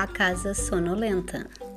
A Casa Sonolenta.